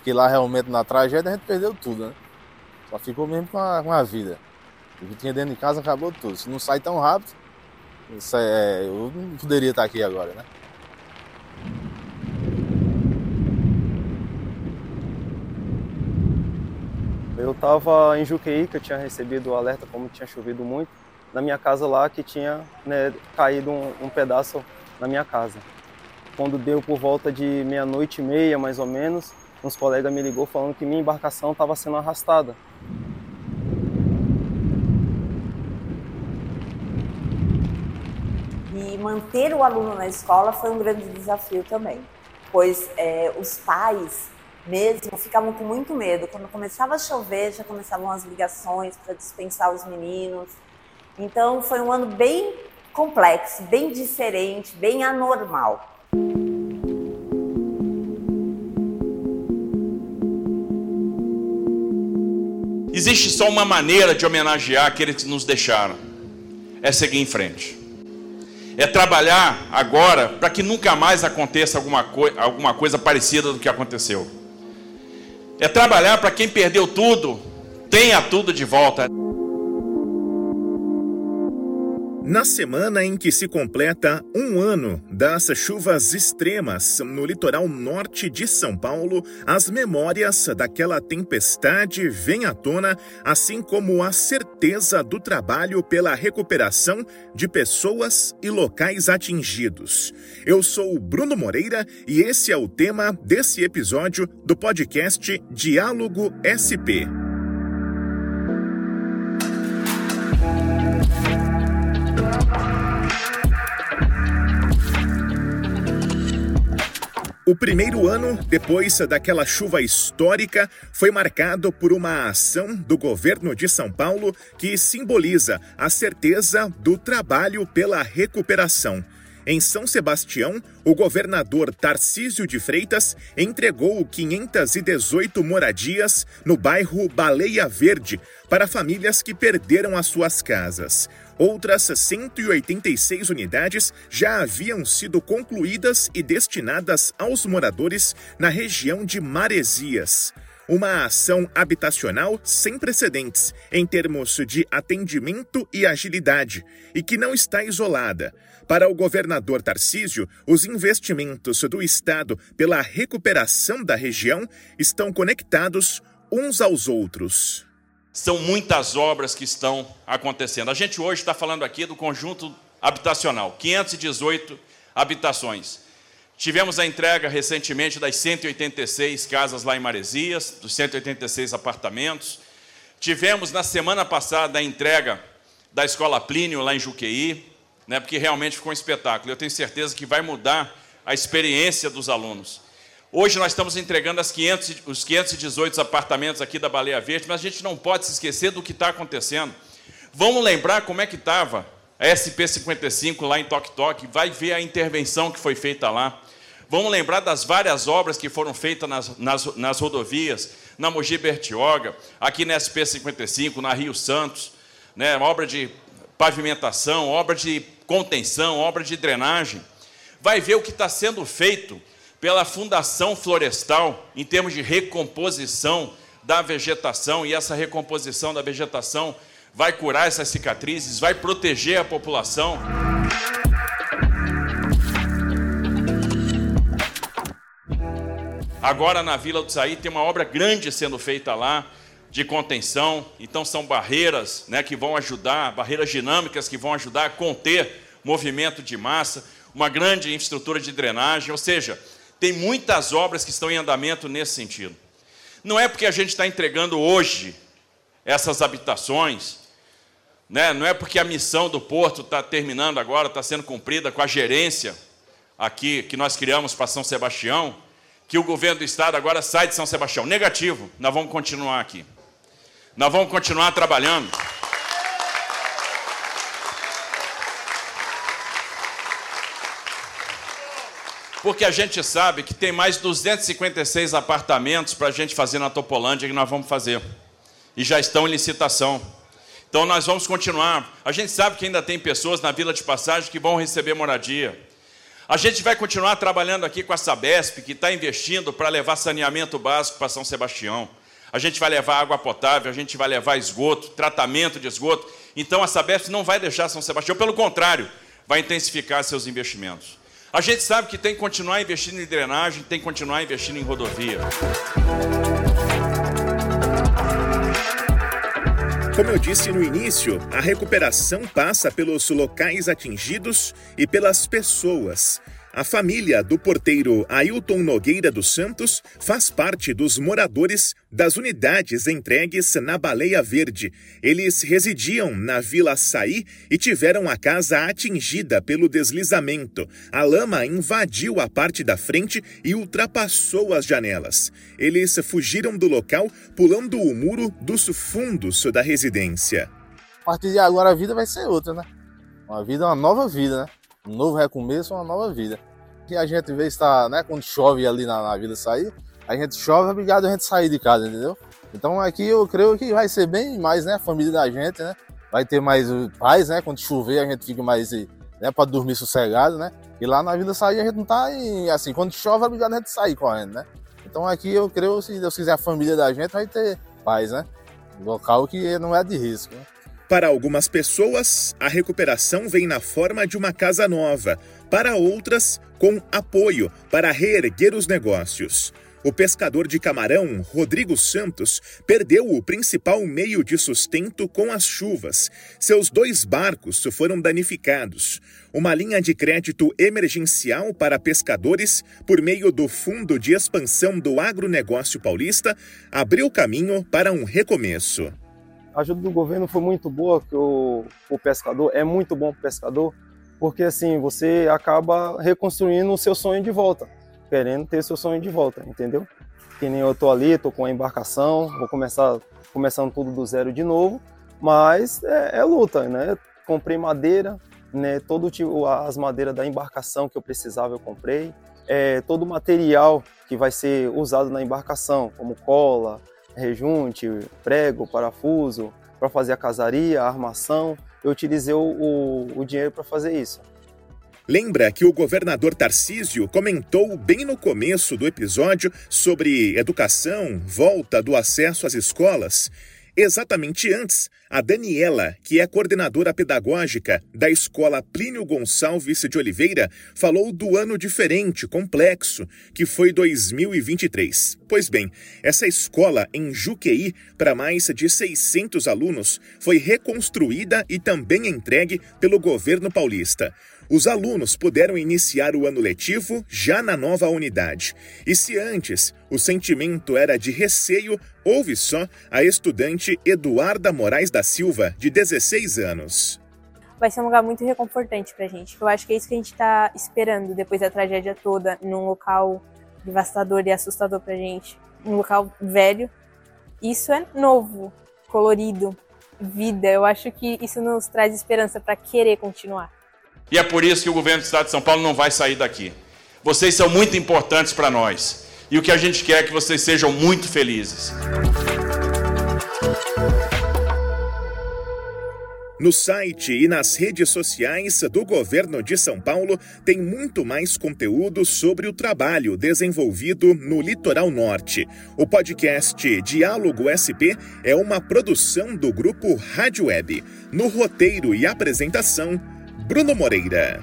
Porque lá realmente na tragédia a gente perdeu tudo, né? Só ficou mesmo com a, com a vida. O que tinha dentro de casa acabou tudo. Se não sai tão rápido, é, eu não poderia estar aqui agora, né? Eu estava em Juqueí, que eu tinha recebido o alerta como tinha chovido muito, na minha casa lá que tinha né, caído um, um pedaço na minha casa. Quando deu por volta de meia-noite e meia, mais ou menos, uns colegas me ligou falando que minha embarcação estava sendo arrastada. E manter o aluno na escola foi um grande desafio também, pois é, os pais mesmo ficavam com muito medo. Quando começava a chover, já começavam as ligações para dispensar os meninos. Então foi um ano bem complexo, bem diferente, bem anormal. Existe só uma maneira de homenagear aqueles que nos deixaram: é seguir em frente. É trabalhar agora para que nunca mais aconteça alguma, alguma coisa parecida do que aconteceu. É trabalhar para quem perdeu tudo, tenha tudo de volta. Na semana em que se completa um ano das chuvas extremas no litoral norte de São Paulo, as memórias daquela tempestade vêm à tona, assim como a certeza do trabalho pela recuperação de pessoas e locais atingidos. Eu sou Bruno Moreira e esse é o tema desse episódio do podcast Diálogo SP. O primeiro ano, depois daquela chuva histórica, foi marcado por uma ação do governo de São Paulo que simboliza a certeza do trabalho pela recuperação. Em São Sebastião, o governador Tarcísio de Freitas entregou 518 moradias no bairro Baleia Verde para famílias que perderam as suas casas. Outras 186 unidades já haviam sido concluídas e destinadas aos moradores na região de Maresias uma ação habitacional sem precedentes em termos de atendimento e agilidade e que não está isolada. Para o governador Tarcísio, os investimentos do Estado pela recuperação da região estão conectados uns aos outros. São muitas obras que estão acontecendo. A gente hoje está falando aqui do conjunto habitacional, 518 habitações. Tivemos a entrega recentemente das 186 casas lá em Maresias, dos 186 apartamentos. Tivemos na semana passada a entrega da Escola Plínio lá em Juqueí, né, porque realmente ficou um espetáculo. Eu tenho certeza que vai mudar a experiência dos alunos. Hoje nós estamos entregando 500, os 518 apartamentos aqui da Baleia Verde, mas a gente não pode se esquecer do que está acontecendo. Vamos lembrar como é que estava a SP55 lá em Toque Toque, vai ver a intervenção que foi feita lá. Vamos lembrar das várias obras que foram feitas nas, nas, nas rodovias, na Mogi Bertioga, aqui na SP55, na Rio Santos, né, obra de pavimentação, obra de contenção, obra de drenagem. Vai ver o que está sendo feito pela Fundação Florestal em termos de recomposição da vegetação, e essa recomposição da vegetação vai curar essas cicatrizes, vai proteger a população. Agora na Vila do Saí tem uma obra grande sendo feita lá de contenção, então são barreiras né, que vão ajudar, barreiras dinâmicas que vão ajudar a conter movimento de massa, uma grande infraestrutura de drenagem, ou seja, tem muitas obras que estão em andamento nesse sentido. Não é porque a gente está entregando hoje essas habitações, né? não é porque a missão do porto está terminando agora, está sendo cumprida com a gerência aqui que nós criamos para São Sebastião, que o governo do estado agora sai de São Sebastião. Negativo, nós vamos continuar aqui. Nós vamos continuar trabalhando. Porque a gente sabe que tem mais 256 apartamentos para a gente fazer na Topolândia que nós vamos fazer. E já estão em licitação. Então nós vamos continuar. A gente sabe que ainda tem pessoas na Vila de Passagem que vão receber moradia. A gente vai continuar trabalhando aqui com a Sabesp, que está investindo para levar saneamento básico para São Sebastião. A gente vai levar água potável, a gente vai levar esgoto, tratamento de esgoto. Então a Sabesp não vai deixar São Sebastião, pelo contrário, vai intensificar seus investimentos. A gente sabe que tem que continuar investindo em drenagem, tem que continuar investindo em rodovia. Como eu disse no início, a recuperação passa pelos locais atingidos e pelas pessoas. A família do porteiro Ailton Nogueira dos Santos faz parte dos moradores das unidades entregues na Baleia Verde. Eles residiam na Vila Saí e tiveram a casa atingida pelo deslizamento. A lama invadiu a parte da frente e ultrapassou as janelas. Eles fugiram do local pulando o muro dos fundos da residência. A partir de agora a vida vai ser outra, né? Uma vida, uma nova vida, né? Um novo recomeço, uma nova vida. E a gente vê está, né, quando chove ali na, na Vila Sair, a gente chove, é obrigado a gente sair de casa, entendeu? Então aqui eu creio que vai ser bem mais, né, a família da gente, né? Vai ter mais paz, né? Quando chover a gente fica mais, né, para dormir sossegado, né? E lá na Vila Sair a gente não tá em, assim, quando chove é obrigado a gente sair correndo, né? Então aqui eu creio, se Deus quiser, a família da gente vai ter paz, né? local que não é de risco. Né? Para algumas pessoas, a recuperação vem na forma de uma casa nova, para outras, com apoio para reerguer os negócios. O pescador de camarão, Rodrigo Santos, perdeu o principal meio de sustento com as chuvas. Seus dois barcos foram danificados. Uma linha de crédito emergencial para pescadores, por meio do Fundo de Expansão do Agronegócio Paulista, abriu caminho para um recomeço a ajuda do governo foi muito boa, que o, o pescador é muito bom para o pescador, porque assim você acaba reconstruindo o seu sonho de volta, querendo ter seu sonho de volta, entendeu? Que nem eu tô ali, tô com a embarcação, vou começar começando tudo do zero de novo, mas é, é luta, né? Comprei madeira, né? Todo tipo, as madeiras da embarcação que eu precisava eu comprei, é, todo o material que vai ser usado na embarcação, como cola, rejunte, prego, parafuso, para fazer a casaria, a armação. Eu utilizei o, o, o dinheiro para fazer isso. Lembra que o governador Tarcísio comentou bem no começo do episódio sobre educação, volta do acesso às escolas? Exatamente antes, a Daniela, que é coordenadora pedagógica da escola Plínio Gonçalves de Oliveira, falou do ano diferente, complexo, que foi 2023. Pois bem, essa escola em Juqueí, para mais de 600 alunos, foi reconstruída e também entregue pelo governo paulista. Os alunos puderam iniciar o ano letivo já na nova unidade. E se antes o sentimento era de receio, houve só a estudante Eduarda Moraes da Silva, de 16 anos. Vai ser um lugar muito reconfortante pra gente. Eu acho que é isso que a gente tá esperando depois da tragédia toda, num local devastador e assustador pra gente. Um local velho. Isso é novo, colorido, vida. Eu acho que isso nos traz esperança para querer continuar. E é por isso que o governo do Estado de São Paulo não vai sair daqui. Vocês são muito importantes para nós. E o que a gente quer é que vocês sejam muito felizes. No site e nas redes sociais do governo de São Paulo tem muito mais conteúdo sobre o trabalho desenvolvido no Litoral Norte. O podcast Diálogo SP é uma produção do grupo Rádio Web. No roteiro e apresentação, Bruno Moreira.